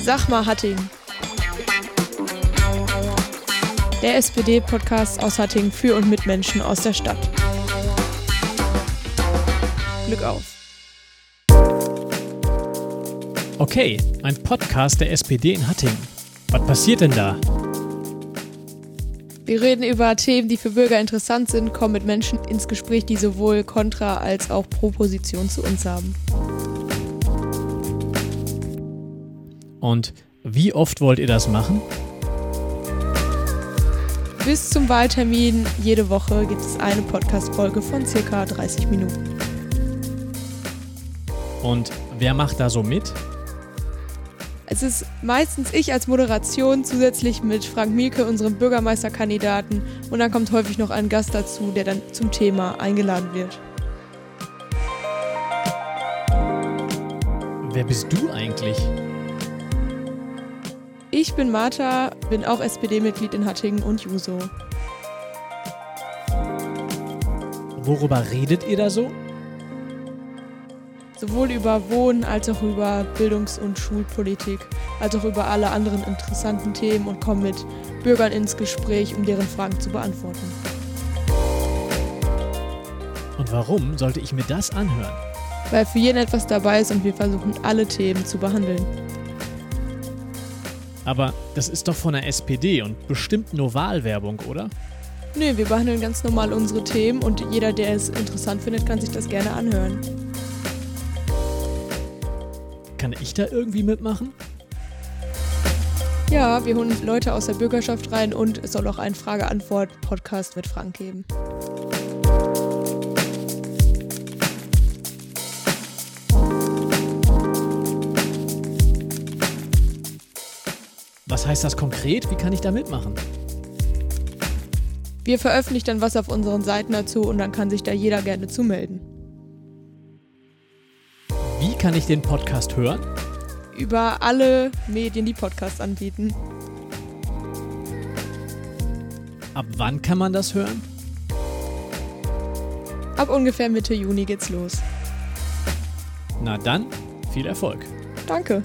Sag mal Hattingen. Der SPD-Podcast aus Hattingen für und mit Menschen aus der Stadt. Glück auf. Okay, ein Podcast der SPD in Hattingen. Was passiert denn da? Wir reden über Themen, die für Bürger interessant sind, kommen mit Menschen ins Gespräch, die sowohl Kontra- als auch Proposition zu uns haben. Und wie oft wollt ihr das machen? Bis zum Wahltermin jede Woche gibt es eine Podcast-Folge von circa 30 Minuten. Und wer macht da so mit? Es ist meistens ich als Moderation zusätzlich mit Frank Mielke, unserem Bürgermeisterkandidaten. Und dann kommt häufig noch ein Gast dazu, der dann zum Thema eingeladen wird. Wer bist du eigentlich? Ich bin Martha, bin auch SPD-Mitglied in Hattingen und Juso. Worüber redet ihr da so? Sowohl über Wohnen als auch über Bildungs- und Schulpolitik, als auch über alle anderen interessanten Themen und kommen mit Bürgern ins Gespräch, um deren Fragen zu beantworten. Und warum sollte ich mir das anhören? Weil für jeden etwas dabei ist und wir versuchen, alle Themen zu behandeln. Aber das ist doch von der SPD und bestimmt nur Wahlwerbung, oder? Nö, wir behandeln ganz normal unsere Themen und jeder, der es interessant findet, kann sich das gerne anhören. Kann ich da irgendwie mitmachen? Ja, wir holen Leute aus der Bürgerschaft rein und es soll auch einen Frage-Antwort-Podcast mit Frank geben. Was heißt das konkret? Wie kann ich da mitmachen? Wir veröffentlichen dann was auf unseren Seiten dazu und dann kann sich da jeder gerne zumelden. Wie kann ich den Podcast hören? Über alle Medien, die Podcasts anbieten. Ab wann kann man das hören? Ab ungefähr Mitte Juni geht's los. Na dann, viel Erfolg. Danke.